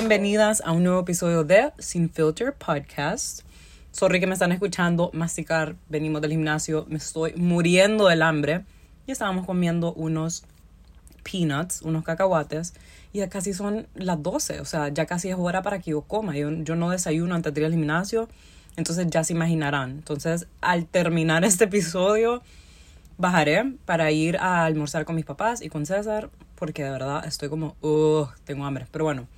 Bienvenidas a un nuevo episodio de Sin Filter Podcast. Sorry que me están escuchando masticar. Venimos del gimnasio, me estoy muriendo del hambre. Y estábamos comiendo unos peanuts, unos cacahuates. Y ya casi son las 12, o sea, ya casi es hora para que yo coma. Yo, yo no desayuno antes de ir al gimnasio, entonces ya se imaginarán. Entonces, al terminar este episodio, bajaré para ir a almorzar con mis papás y con César, porque de verdad estoy como, tengo hambre. Pero bueno,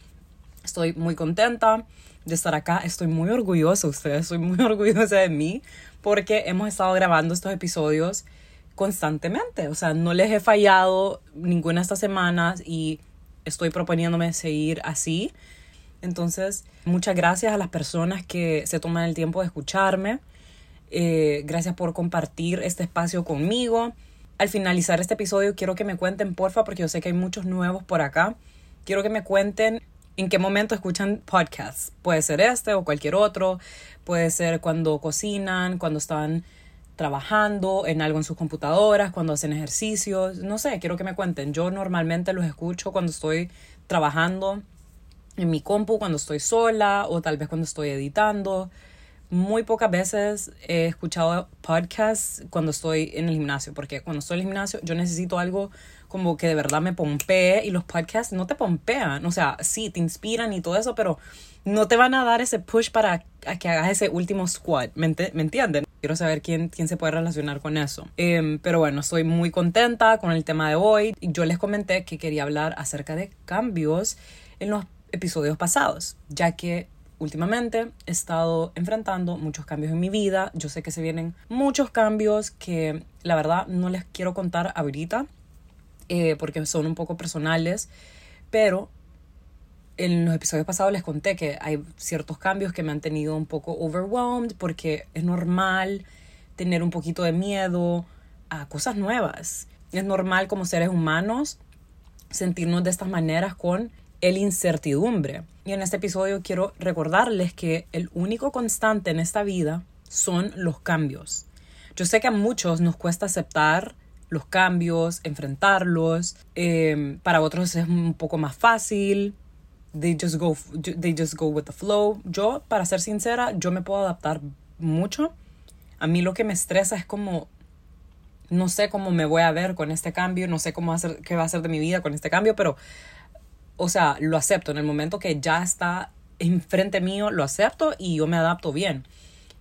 estoy muy contenta de estar acá. Estoy muy orgullosa de ustedes, estoy muy orgullosa de mí, porque hemos estado grabando estos episodios constantemente. O sea, no les he fallado ninguna de estas semanas y estoy proponiéndome seguir así. Entonces, muchas gracias a las personas que se toman el tiempo de escucharme. Eh, gracias por compartir este espacio conmigo. Al finalizar este episodio, quiero que me cuenten, porfa, porque yo sé que hay muchos nuevos por acá. Quiero que me cuenten en qué momento escuchan podcasts. Puede ser este o cualquier otro. Puede ser cuando cocinan, cuando están trabajando en algo en sus computadoras, cuando hacen ejercicios. No sé, quiero que me cuenten. Yo normalmente los escucho cuando estoy trabajando en mi compu, cuando estoy sola o tal vez cuando estoy editando muy pocas veces he escuchado podcasts cuando estoy en el gimnasio, porque cuando estoy en el gimnasio yo necesito algo como que de verdad me pompee y los podcasts no te pompean, o sea, sí, te inspiran y todo eso, pero no te van a dar ese push para que hagas ese último squat, ¿me, entienden? Quiero saber quién, quién se puede relacionar con eso. Em, pero bueno, estoy muy contenta con el tema de hoy. Yo les comenté que quería hablar acerca de cambios en los episodios pasados, ya que últimamente he estado enfrentando muchos cambios en mi vida. Yo sé que se vienen muchos cambios que la verdad no les quiero contar ahorita eh, porque son un poco personales, pero en los episodios pasados les conté que hay ciertos cambios que me han tenido un poco overwhelmed porque es normal tener un poquito de miedo a cosas nuevas. Es normal como seres humanos sentirnos de estas maneras con el incertidumbre. Y en este episodio quiero recordarles que el único constante en esta vida son los cambios. Yo sé que a muchos nos cuesta aceptar los cambios, enfrentarlos. Em, para otros es un poco más fácil. They just, go, they just go with the flow. Yo, para ser sincera, yo me puedo adaptar mucho. A mí lo que me estresa es como no sé cómo me voy a ver con este cambio, no sé cómo hacer, qué va a ser de mi vida con este cambio, pero o sea, lo acepto. En el momento que ya está enfrente mío, lo acepto y yo me adapto bien.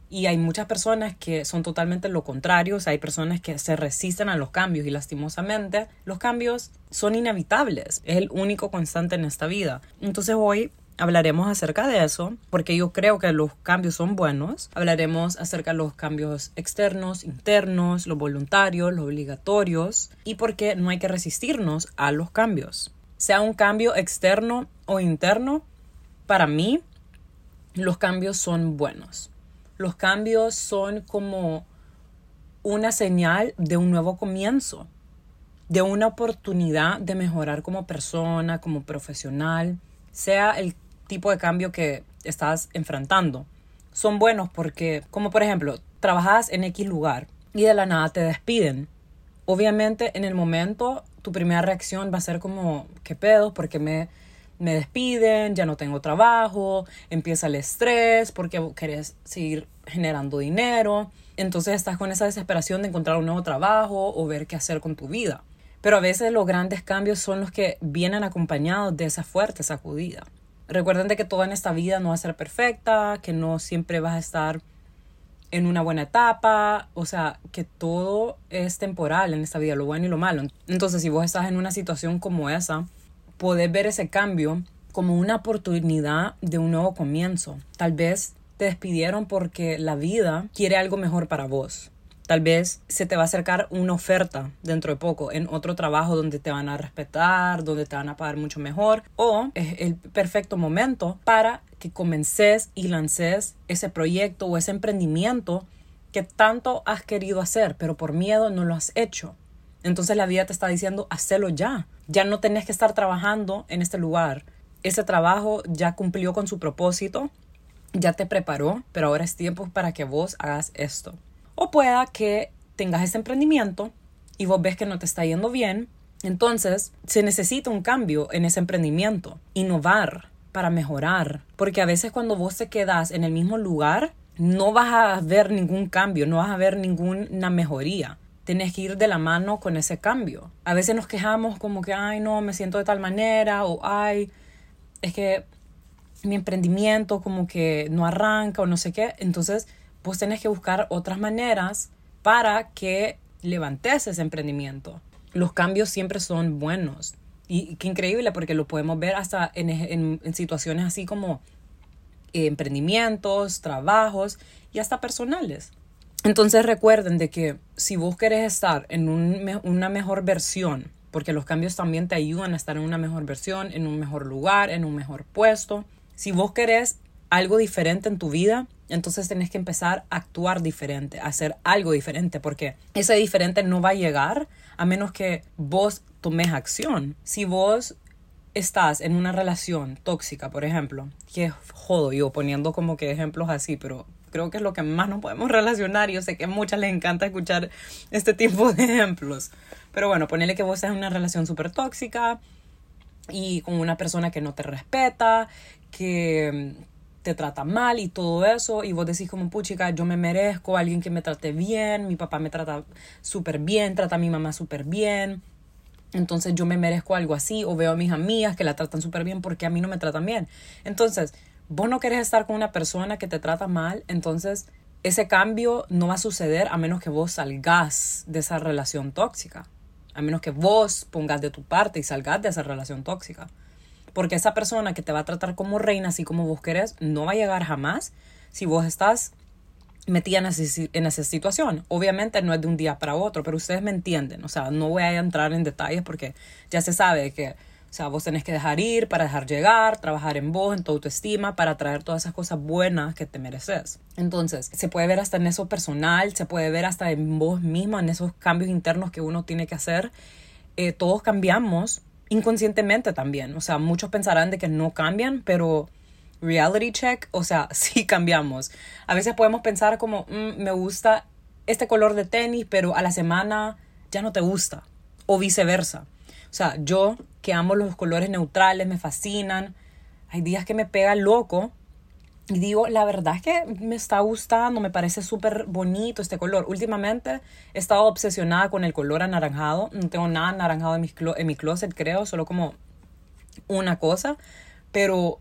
Y hay muchas personas que son totalmente lo contrario, o sea, hay personas que se resisten a los cambios y lastimosamente los cambios son inevitables, es el único constante en esta vida. Entonces hoy hablaremos acerca de eso, porque yo creo que los cambios son buenos. Hablaremos acerca de los cambios externos, internos, los voluntarios, los obligatorios y por qué no hay que resistirnos a los cambios sea un cambio externo o interno, para mí los cambios son buenos. Los cambios son como una señal de un nuevo comienzo, de una oportunidad de mejorar como persona, como profesional, sea el tipo de cambio que estás enfrentando. Son buenos porque, como por ejemplo, trabajas en X lugar y de la nada te despiden. Obviamente en el momento tu primera reacción va a ser como, ¿qué pedo? Porque me, me despiden, ya no tengo trabajo, empieza el estrés porque querés seguir generando dinero. Entonces estás con esa desesperación de encontrar un nuevo trabajo o ver qué hacer con tu vida. Pero a veces los grandes cambios son los que vienen acompañados de esa fuerte sacudida. Recuerden de que toda en esta vida no va a ser perfecta, que no siempre vas a estar en una buena etapa, o sea, que todo es temporal en esta vida, lo bueno y lo malo. Entonces, si vos estás en una situación como esa, podés ver ese cambio como una oportunidad de un nuevo comienzo. Tal vez te despidieron porque la vida quiere algo mejor para vos. Tal vez se te va a acercar una oferta dentro de poco en otro trabajo donde te van a respetar, donde te van a pagar mucho mejor o es el perfecto momento para que comences y lances ese proyecto o ese emprendimiento que tanto has querido hacer, pero por miedo no lo has hecho. Entonces la vida te está diciendo, hacelo ya. Ya no tenés que estar trabajando en este lugar. Ese trabajo ya cumplió con su propósito, ya te preparó, pero ahora es tiempo para que vos hagas esto. O pueda que tengas ese emprendimiento y vos ves que no te está yendo bien. Entonces se necesita un cambio en ese emprendimiento, innovar, para mejorar. Porque a veces cuando vos te quedas en el mismo lugar, no vas a ver ningún cambio, no vas a ver ninguna mejoría. Tienes que ir de la mano con ese cambio. A veces nos quejamos como que, ay, no, me siento de tal manera, o ay, es que mi emprendimiento como que no arranca o no sé qué. Entonces, vos tenés que buscar otras maneras para que levantes ese emprendimiento. Los cambios siempre son buenos. Y qué increíble porque lo podemos ver hasta en, en, situaciones así como eh, emprendimientos, trabajos y hasta personales. Entonces recuerden de que si vos querés estar en un, una mejor versión, porque los cambios también te ayudan a estar en una mejor versión, en un mejor lugar, en un mejor puesto, si vos querés algo diferente en tu vida, entonces tenés que empezar a actuar diferente, a hacer algo diferente, porque ese diferente no va a llegar a menos que vos tomes acción. Si vos estás en una relación tóxica, por ejemplo, que jodo yo poniendo como que ejemplos así, pero creo que es lo que más nos podemos relacionar yo sé que a muchas les encanta escuchar este tipo de ejemplos. Pero bueno, ponele que vos estás en una relación súper tóxica y con una persona que no te respeta, que te trata mal y todo eso, y vos decís como, puchica, yo me merezco alguien que me trate bien, mi papá me trata súper bien, trata a mi mamá súper bien, entonces yo me merezco algo así, o veo a mis amigas que la tratan súper bien porque a mí no me tratan bien. Entonces, vos no querés estar con una persona que te trata mal, entonces ese cambio no va a suceder a menos que vos salgas de esa relación tóxica, a menos que vos pongas de tu parte y salgas de esa relación tóxica. Porque esa persona que te va a tratar como reina, así como vos querés, no va a llegar jamás si vos estás metida en esa, situación. Obviamente no es de un día para otro, pero ustedes me entienden. O sea, no voy a entrar en detalles porque ya se sabe que, o sea, vos tenés que dejar ir para dejar llegar, trabajar en vos, en tu autoestima, para traer todas esas cosas buenas que te mereces. Entonces, se puede ver hasta en eso personal, se puede ver hasta en vos misma, en esos cambios internos que uno tiene que hacer. Eh, todos cambiamos inconscientemente también. O sea, muchos pensarán de que no cambian, pero reality check, o sea, sí cambiamos. A veces podemos pensar como, mm, me gusta este color de tenis, pero a la semana ya no te gusta. O viceversa. O sea, yo que amo los colores neutrales, me fascinan. Hay días que me pega loco y digo, la verdad es que me está gustando, me parece súper bonito este color. Últimamente he estado obsesionada con el color anaranjado. No tengo nada anaranjado en mi, closet, creo, solo como una cosa. Pero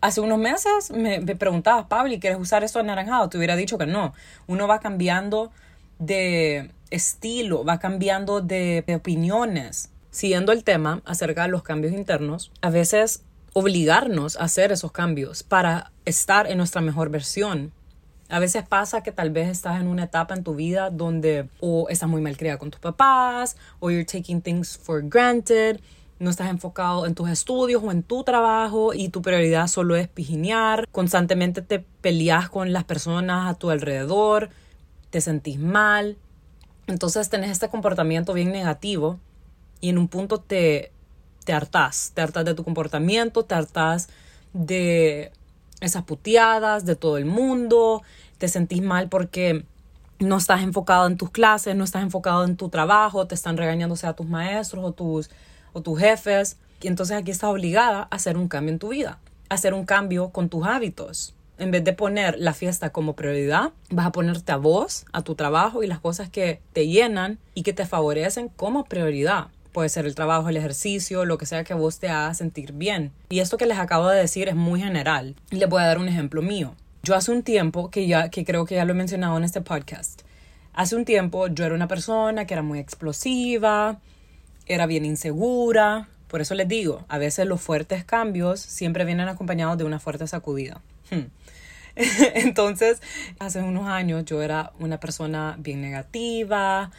hace unos meses me, me preguntabas, Pablo, ¿quieres usar esto anaranjado? Te hubiera dicho que no. Uno va cambiando de estilo, va cambiando de, de opiniones. Siguiendo el tema acerca de los cambios internos, a veces obligarnos a hacer esos cambios para estar en nuestra mejor versión. A veces pasa que tal vez estás en una etapa en tu vida donde o estás muy mal criada con tus papás, o you're taking things for granted, no estás enfocado en tus estudios o en tu trabajo y tu prioridad solo es pijinear, constantemente te peleas con las personas a tu alrededor, te sentís mal, entonces tenés este comportamiento bien negativo y en un punto te te hartás, te hartás de tu comportamiento, te hartás de esas puteadas, de todo el mundo, te sentís mal porque no estás enfocado en tus clases, no estás enfocado en tu trabajo, te están regañando sea tus maestros o tus, o tus jefes. Y entonces aquí estás obligada a hacer un cambio en tu vida, a hacer un cambio con tus hábitos. En vez de poner la fiesta como prioridad, vas a ponerte a vos, a tu trabajo y las cosas que te llenan y que te favorecen como prioridad. Puede ser el trabajo, el ejercicio, lo que sea que vos te haga sentir bien. Y esto que les acabo de decir es muy general. Les voy a dar un ejemplo mío. Yo hace un tiempo, que ya que creo que ya lo he mencionado en este podcast, hace un tiempo yo era una persona que era muy explosiva, era bien insegura. Por eso les digo, a veces los fuertes cambios siempre vienen acompañados de una fuerte sacudida. Hmm. Entonces, hace unos años yo era una persona bien negativa,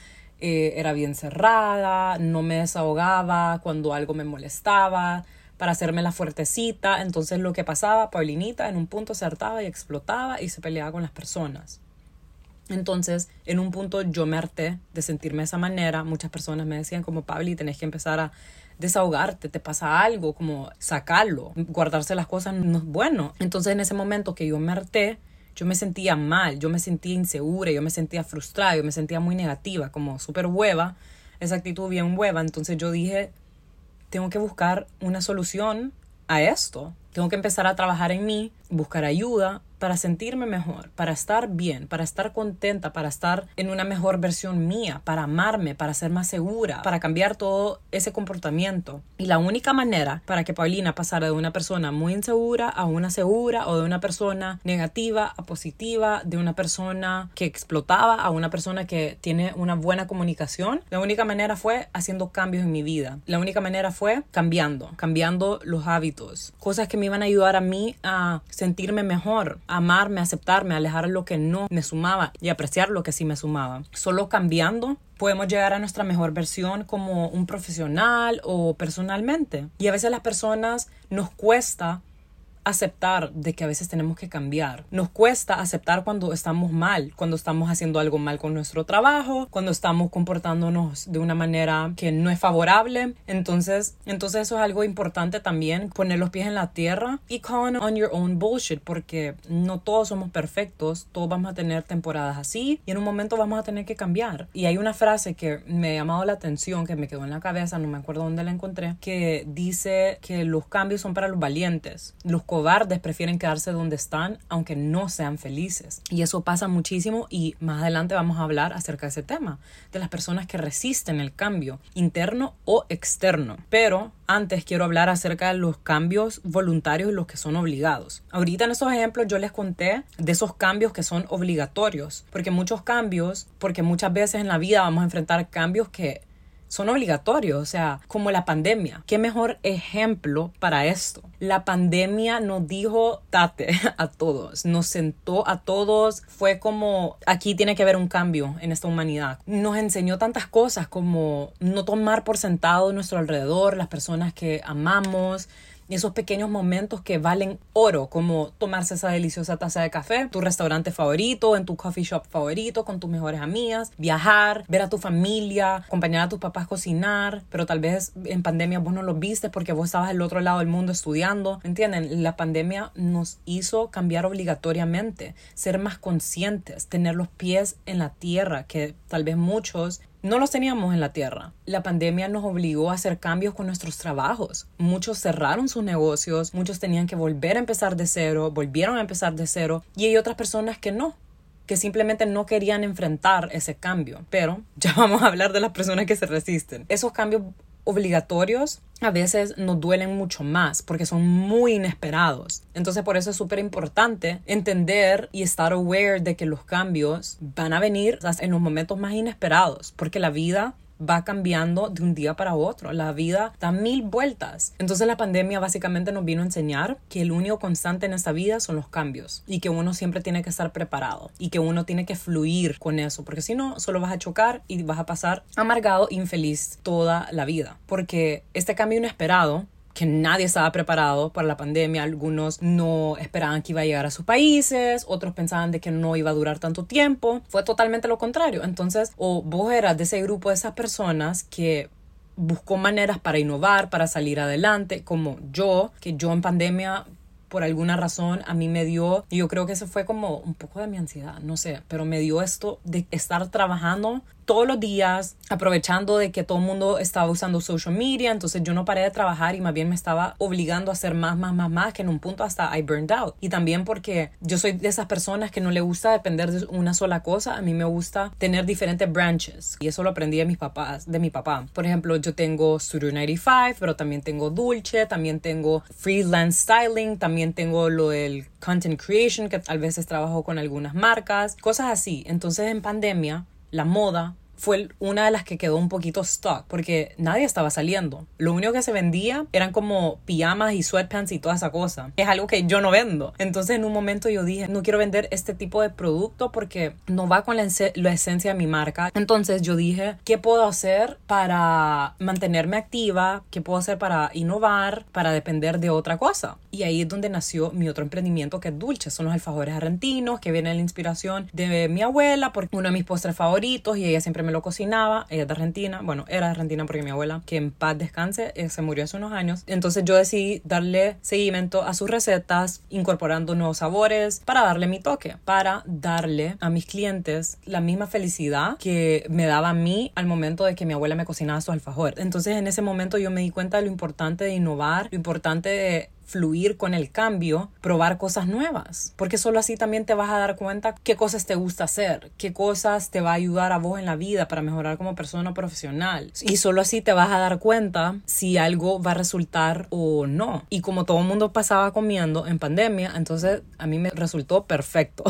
eh, era bien cerrada, no me desahogaba cuando algo me molestaba, para hacerme la fuertecita. Entonces lo que pasaba, Paulinita en un punto se hartaba y explotaba y se peleaba con las personas. Entonces, en un punto yo me harté de sentirme de esa manera. Muchas personas me decían como, Pabli, tenés que empezar a desahogarte, te pasa algo, como sacarlo, guardarse las cosas no es bueno. Entonces, en ese momento que yo me harté, yo me sentía mal, yo me sentía insegura, yo me sentía frustrada, yo me sentía muy negativa, como súper hueva, esa actitud bien hueva. Entonces yo dije, tengo que buscar una solución a esto. Tengo que empezar a trabajar en mí, buscar ayuda, para sentirme mejor, para estar bien, para estar contenta, para estar en una mejor versión mía, para amarme, para ser más segura, para cambiar todo ese comportamiento. Y la única manera para que Paulina pasara de una persona muy insegura a una segura o de una persona negativa a positiva, de una persona que explotaba a una persona que tiene una buena comunicación, la única manera fue haciendo cambios en mi vida. La única manera fue cambiando, cambiando los hábitos, cosas que me iban a ayudar a mí a sentirme mejor, amarme, aceptarme, alejar lo que no me sumaba y apreciar lo que sí me sumaba. Solo cambiando podemos llegar a nuestra mejor versión como un profesional o personalmente. Y a veces las personas nos cuesta aceptar de que a veces tenemos que cambiar. Nos cuesta aceptar cuando estamos mal, cuando estamos haciendo algo mal con nuestro trabajo, cuando estamos comportándonos de una manera que no es favorable. Entonces, entonces eso es algo importante también, poner los pies en la tierra y con on your own bullshit, porque no todos somos perfectos, todos vamos a tener temporadas así y en un momento vamos a tener que cambiar. Y hay una frase que me ha llamado la atención, que me quedó en la cabeza, no me acuerdo dónde la encontré, que dice que los cambios son para los valientes. Los cobardes prefieren quedarse donde están aunque no sean felices. Y eso pasa muchísimo y más adelante vamos a hablar acerca de ese tema, de las personas que resisten el cambio, interno o externo. Pero antes quiero hablar acerca de los cambios voluntarios y los que son obligados. Ahorita en esos ejemplos yo les conté de esos cambios que son obligatorios, porque muchos cambios, porque muchas veces en la vida vamos a enfrentar cambios que son obligatorios, o sea, como la pandemia. ¿Qué mejor ejemplo para esto? La pandemia nos dijo tate a todos, nos sentó a todos, fue como aquí tiene que haber un cambio en esta humanidad. Nos enseñó tantas cosas como no tomar por sentado nuestro alrededor, las personas que amamos, esos pequeños momentos que valen oro, como tomarse esa deliciosa taza de café, tu restaurante favorito, en tu coffee shop favorito, con tus mejores amigas, viajar, ver a tu familia, acompañar a tus papás cocinar, pero tal vez en pandemia vos no lo viste porque vos estabas al otro lado del mundo estudiando, ¿entienden? La pandemia nos hizo cambiar obligatoriamente, ser más conscientes, tener los pies en la tierra, que tal vez muchos no los teníamos en la tierra. La pandemia nos obligó a hacer cambios con nuestros trabajos. Muchos cerraron sus negocios, muchos tenían que volver a empezar de cero, volvieron a empezar de cero y hay otras personas que no que simplemente no querían enfrentar ese cambio. Pero ya vamos a hablar de las personas que se resisten. Esos cambios obligatorios a veces nos duelen mucho más porque son muy inesperados. Entonces por eso es súper importante entender y estar aware de que los cambios van a venir en los momentos más inesperados porque la vida va cambiando de un día para otro. La vida da mil vueltas. Entonces la pandemia básicamente nos vino a enseñar que el único constante en esta vida son los cambios y que uno siempre tiene que estar preparado y que uno tiene que fluir con eso, porque si no, solo vas a chocar y vas a pasar amargado, infeliz toda la vida. Porque este cambio inesperado que nadie estaba preparado para la pandemia. Algunos no esperaban que iba a llegar a sus países, otros pensaban de que no iba a durar tanto tiempo. Fue totalmente lo contrario. Entonces, o vos eras de ese grupo de esas personas que buscó maneras para innovar, para salir adelante, como yo, que yo en pandemia por alguna razón a mí me dio, y yo creo que eso fue como un poco de mi ansiedad, no sé, pero me dio esto de estar trabajando todos los días, aprovechando de que todo el mundo estaba usando social media, entonces yo no paré de trabajar y más bien me estaba obligando a hacer más, más, más, más, que en un punto hasta I burned out. Y también porque yo soy de esas personas que no le gusta depender de una sola cosa, a mí me gusta tener diferentes branches y eso lo aprendí de mis papás, de mi papá. Por ejemplo, yo tengo Studio 95, pero también tengo Dulce, también tengo freelance styling, también tengo lo del content creation, que tal veces trabajo con algunas marcas, cosas así. Entonces en pandemia la moda fue una de las que quedó un poquito stock porque nadie estaba saliendo. Lo único que se vendía eran como pijamas y sweatpants y toda esa cosa. Es algo que yo no vendo. Entonces en un momento yo dije, no quiero vender este tipo de producto porque no va con la, esencia de mi marca. Entonces yo dije, ¿qué puedo hacer para mantenerme activa? ¿Qué puedo hacer para innovar? Para depender de otra cosa. Y ahí es donde nació mi otro emprendimiento que es Dulce. Son los alfajores argentinos que viene la inspiración de mi abuela porque uno de mis postres favoritos y ella siempre me lo cocinaba, ella es de Argentina, bueno, era de Argentina porque mi abuela, que en paz descanse, eh, se murió hace unos años. Entonces yo decidí darle seguimiento a sus recetas, incorporando nuevos sabores para darle mi toque, para darle a mis clientes la misma felicidad que me daba a mí al momento de que mi abuela me cocinaba su alfajor. Entonces en ese momento yo me di cuenta de lo importante de innovar, lo importante de fluir con el cambio, probar cosas nuevas, porque solo así también te vas a dar cuenta qué cosas te gusta hacer, qué cosas te va a ayudar a vos en la vida para mejorar como persona profesional. Y solo así te vas a dar cuenta si algo va a resultar o no. Y como todo el mundo pasaba comiendo en pandemia, entonces a mí me resultó perfecto.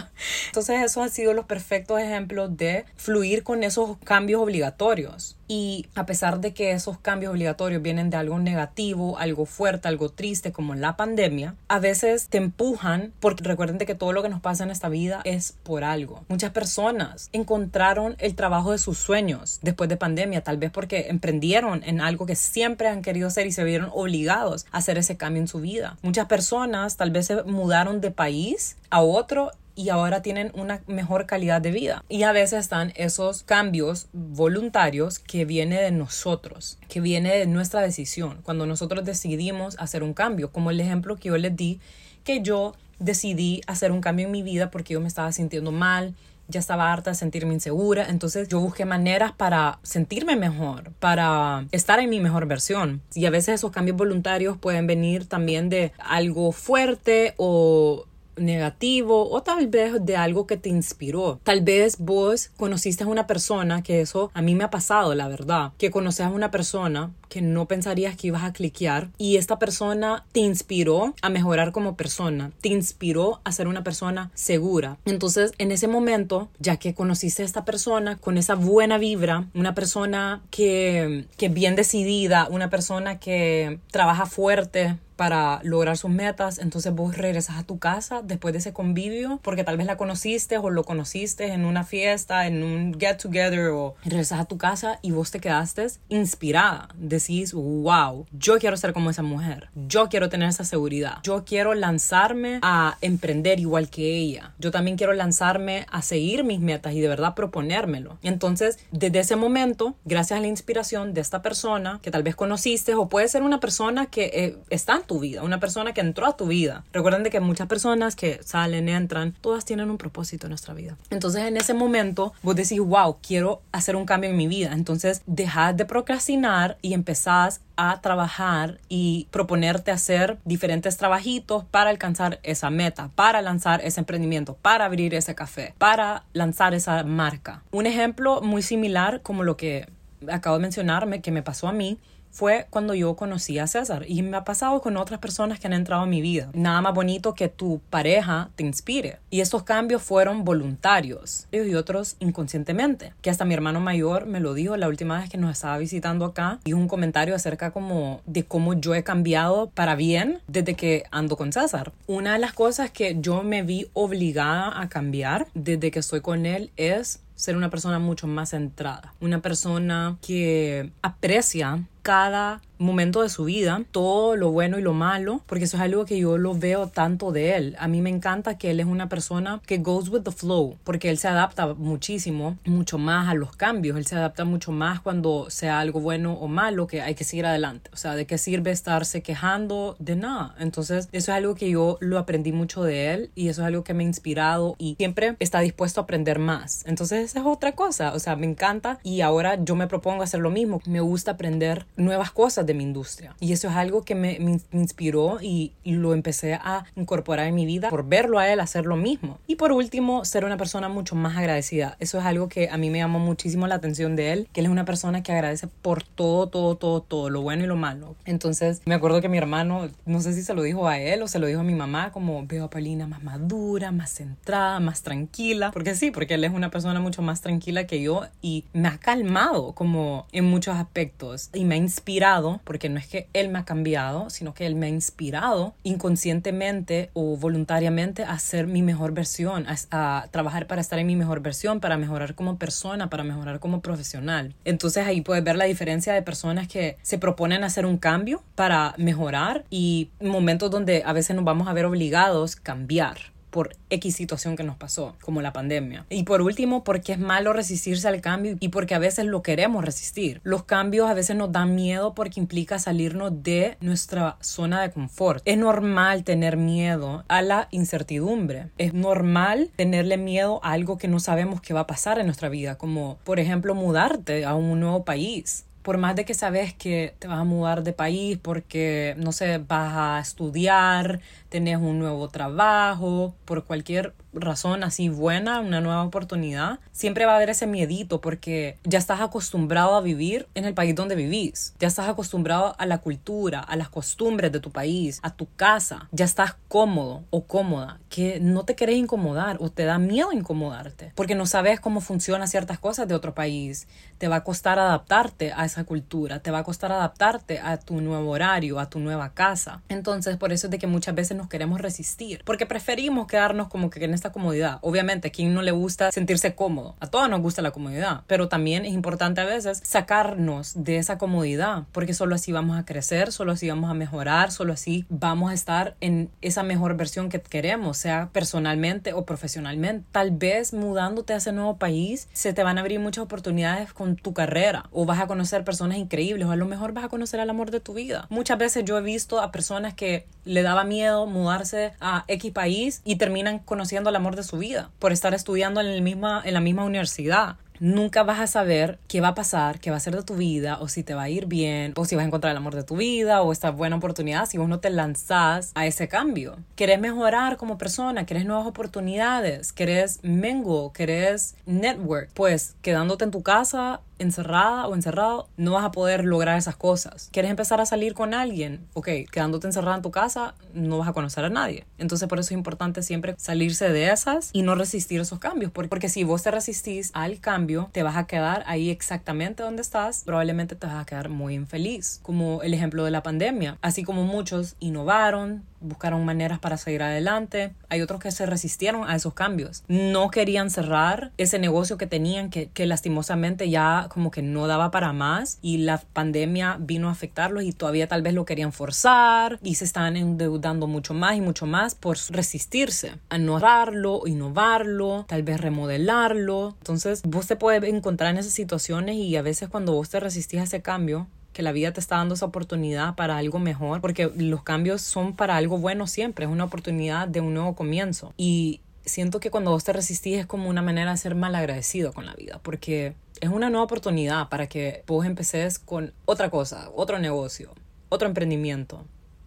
entonces esos han sido los perfectos ejemplos de fluir con esos cambios obligatorios. Y a pesar de que esos cambios obligatorios vienen de algo negativo, algo fuerte, algo triste como la pandemia, a veces te empujan porque recuerden que todo lo que nos pasa en esta vida es por algo. Muchas personas encontraron el trabajo de sus sueños después de pandemia, tal vez porque emprendieron en algo que siempre han querido hacer y se vieron obligados a hacer ese cambio en su vida. Muchas personas tal vez se mudaron de país a otro y ahora tienen una mejor calidad de vida. Y a veces están esos cambios voluntarios que viene de nosotros, que viene de nuestra decisión, cuando nosotros decidimos hacer un cambio, como el ejemplo que yo les di, que yo decidí hacer un cambio en mi vida porque yo me estaba sintiendo mal, ya estaba harta de sentirme insegura, entonces yo busqué maneras para sentirme mejor, para estar en mi mejor versión. Y a veces esos cambios voluntarios pueden venir también de algo fuerte o negativo o tal vez de algo que te inspiró. Tal vez vos conociste a una persona, que eso a mí me ha pasado, la verdad, que conoces a una persona que no pensarías que ibas a cliquear y esta persona te inspiró a mejorar como persona, te inspiró a ser una persona segura. Entonces, en ese momento, ya que conociste a esta persona con esa buena vibra, una persona que, que bien decidida, una persona que trabaja fuerte para lograr sus metas, entonces vos regresas a tu casa después de ese convivio, porque tal vez la conociste o lo conociste en una fiesta, en un get together o regresas a tu casa y vos te quedaste inspirada, decís, wow, yo quiero ser como esa mujer, yo quiero tener esa seguridad, yo quiero lanzarme a emprender igual que ella, yo también quiero lanzarme a seguir mis metas y de verdad proponérmelo. Entonces, desde ese momento, gracias a la inspiración de esta persona que tal vez conociste o puede ser una persona que eh, está tu vida, una persona que entró a tu vida. Recuerden de que muchas personas que salen, entran, todas tienen un propósito en nuestra vida. Entonces en ese momento vos decís, wow, quiero hacer un cambio en mi vida. Entonces dejas de procrastinar y empezás a trabajar y proponerte hacer diferentes trabajitos para alcanzar esa meta, para lanzar ese emprendimiento, para abrir ese café, para lanzar esa marca. Un ejemplo muy similar como lo que acabo de mencionarme que me pasó a mí fue cuando yo conocí a César y me ha pasado con otras personas que han entrado en mi vida. Nada más bonito que tu pareja te inspire. Y estos cambios fueron voluntarios y otros inconscientemente. Que hasta mi hermano mayor me lo dijo la última vez que nos estaba visitando acá. y un comentario acerca como de cómo yo he cambiado para bien desde que ando con César. Una de las cosas que yo me vi obligada a cambiar desde que estoy con él es ser una persona mucho más centrada, una persona que aprecia cada momento de su vida, todo lo bueno y lo malo, porque eso es algo que yo lo veo tanto de él. A mí me encanta que él es una persona que goes with the flow, porque él se adapta muchísimo, mucho más a los cambios, él se adapta mucho más cuando sea algo bueno o malo, que hay que seguir adelante. O sea, ¿de qué sirve estarse quejando? De nada. Entonces, eso es algo que yo lo aprendí mucho de él y eso es algo que me ha inspirado y siempre está dispuesto a aprender más. Entonces, esa es otra cosa. O sea, me encanta y ahora yo me propongo hacer lo mismo. Me gusta aprender nuevas cosas de mi industria. Y eso es algo que me, me inspiró y, lo empecé a incorporar en mi vida por verlo a él hacer lo mismo. Y por último, ser una persona mucho más agradecida. Eso es algo que a mí me llamó muchísimo la atención de él, que él es una persona que agradece por todo, todo, todo, todo, lo bueno y lo malo. Entonces, me acuerdo que mi hermano, no sé si se lo dijo a él o se lo dijo a mi mamá, como veo a Paulina más madura, más centrada, más tranquila. Porque sí, porque él es una persona mucho más tranquila que yo y me ha calmado como en muchos aspectos y me ha inspirado porque no es que él me ha cambiado, sino que él me ha inspirado inconscientemente o voluntariamente a ser mi mejor versión, a, trabajar para estar en mi mejor versión, para mejorar como persona, para mejorar como profesional. Entonces ahí puedes ver la diferencia de personas que se proponen hacer un cambio para mejorar y momentos donde a veces nos vamos a ver obligados a cambiar por X situación que nos pasó, como la pandemia. Y por último, porque es malo resistirse al cambio y porque a veces lo queremos resistir. Los cambios a veces nos dan miedo porque implica salirnos de nuestra zona de confort. Es normal tener miedo a la incertidumbre. Es normal tenerle miedo a algo que no sabemos que va a pasar en nuestra vida, como por ejemplo mudarte a un nuevo país por más de que sabes que te vas a mudar de país porque, no sé, vas a estudiar, tenés un nuevo trabajo, por cualquier razón así buena, una nueva oportunidad, siempre va a haber ese miedito porque ya estás acostumbrado a vivir en el país donde vivís, ya estás acostumbrado a la cultura, a las costumbres de tu país, a tu casa, ya estás cómodo o cómoda, que no te querés incomodar o te da miedo incomodarte porque no sabes cómo funcionan ciertas cosas de otro país, te va a costar adaptarte a esa cultura, te va a costar adaptarte a tu nuevo horario, a tu nueva casa. Entonces, por eso es de que muchas veces nos queremos resistir, porque preferimos quedarnos como que en esta comodidad. Obviamente, a quien no le gusta sentirse cómodo, a todos nos gusta la comodidad, pero también es importante a veces sacarnos de esa comodidad, porque solo así vamos a crecer, solo así vamos a mejorar, solo así vamos a estar en esa mejor versión que queremos, sea personalmente o profesionalmente. Tal vez mudándote a ese nuevo país, se te van a abrir muchas oportunidades con tu carrera o vas a conocer personas increíbles o a lo mejor vas a conocer al amor de tu vida. Muchas veces yo he visto a personas que le daba miedo mudarse a X país y terminan conociendo el amor de su vida por estar estudiando en, el misma, en la misma universidad nunca vas a saber qué va a pasar, qué va a ser de tu vida, o si te va a ir bien, o si vas a encontrar el amor de tu vida, o esta buena oportunidad si vos no te lanzás a ese cambio. Querés mejorar como persona, querés nuevas oportunidades, querés mengo, querés network, pues quedándote en tu casa encerrada o encerrado, no vas a poder lograr esas cosas. ¿Quieres empezar a salir con alguien? Ok, quedándote encerrada en tu casa, no vas a conocer a nadie. Entonces, por eso es importante siempre salirse de esas y no resistir esos cambios. Porque si vos te resistís al cambio, te vas a quedar ahí exactamente donde estás. Probablemente te vas a quedar muy infeliz. Como el ejemplo de la pandemia. Así como muchos innovaron, buscaron maneras para seguir adelante. Hay otros que se resistieron a esos cambios. No querían cerrar ese negocio que tenían que, que lastimosamente ya como que no daba para más y la pandemia vino a afectarlos y todavía tal vez lo querían forzar y se están endeudando mucho más y mucho más por resistirse a no cerrarlo, innovarlo, tal vez remodelarlo. Entonces vos te puedes encontrar en esas situaciones y a veces cuando vos te resistís a ese cambio, que la vida te está dando esa oportunidad para algo mejor, porque los cambios son para algo bueno siempre, es una oportunidad de un nuevo comienzo. Y siento que cuando vos te resistís es como una manera de ser mal agradecido con la vida, porque es una nueva oportunidad para que vos empeces con otra cosa, otro negocio, otro emprendimiento,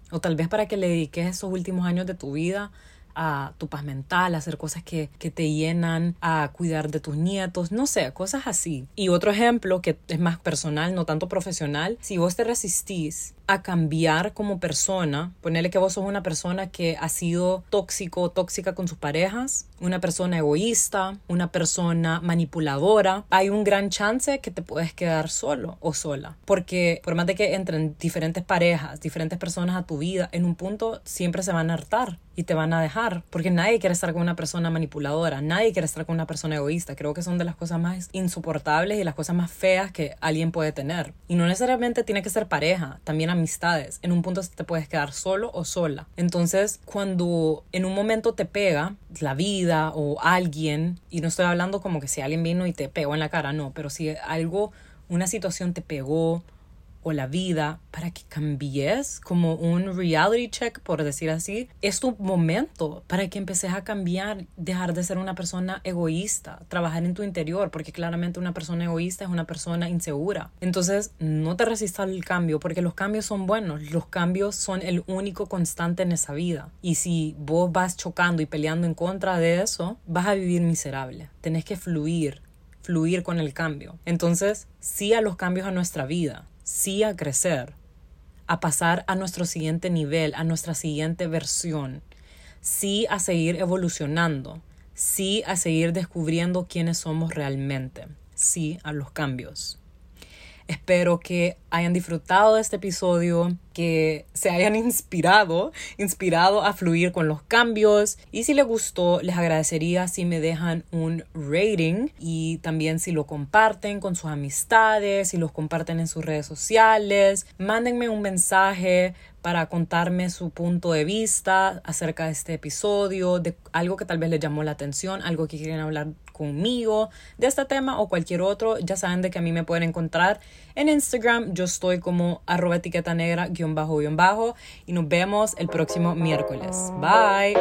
o tal vez para que le dediques esos últimos años de tu vida a tu paz mental, a hacer cosas que, que, te llenan, a cuidar de tus nietos, no sé, cosas así. Y otro ejemplo que es más personal, no tanto profesional, si vos te resistís a cambiar como persona, ponerle que vos sos una persona que ha sido tóxico o tóxica con sus parejas, una persona egoísta, una persona manipuladora, hay un gran chance que te puedes quedar solo o sola. Porque por más de que entren diferentes parejas, diferentes personas a tu vida, en un punto siempre se van a hartar y te van a dejar. Porque nadie quiere estar con una persona manipuladora, nadie quiere estar con una persona egoísta. Creo que son de las cosas más insoportables y las cosas más feas que alguien puede tener. Y no necesariamente tiene que ser pareja, también amistades. En un punto te puedes quedar solo o sola. Entonces, cuando en un momento te pega la vida o alguien, y no estoy hablando como que si alguien vino y te pegó en la cara, no, pero si algo, una situación te pegó o la vida para que cambies como un reality check, por decir así, es tu momento para que empeces a cambiar, dejar de ser una persona egoísta, trabajar en tu interior, porque claramente una persona egoísta es una persona insegura. Entonces, no te resistas al cambio, porque los cambios son buenos, los cambios son el único constante en esa vida. Y si vos vas chocando y peleando en contra de eso, vas a vivir miserable. Tenés que fluir, fluir con el cambio. Entonces, sí a los cambios a nuestra vida sí a crecer, a pasar a nuestro siguiente nivel, a nuestra siguiente versión, sí a seguir evolucionando, sí a seguir descubriendo quiénes somos realmente, sí a los cambios. Espero que hayan disfrutado de este episodio, que se hayan inspirado, inspirado a fluir con los cambios. Y si les gustó, les agradecería si me dejan un rating y también si lo comparten con sus amistades, si los comparten en sus redes sociales. Mándenme un mensaje para contarme su punto de vista acerca de este episodio, de algo que tal vez les llamó la atención, algo que quieren hablar conmigo de este tema o cualquier otro, ya saben de que a mí me pueden encontrar en Instagram. Yo estoy como arroba etiqueta negra guion bajo guion bajo y nos vemos el próximo miércoles. Bye.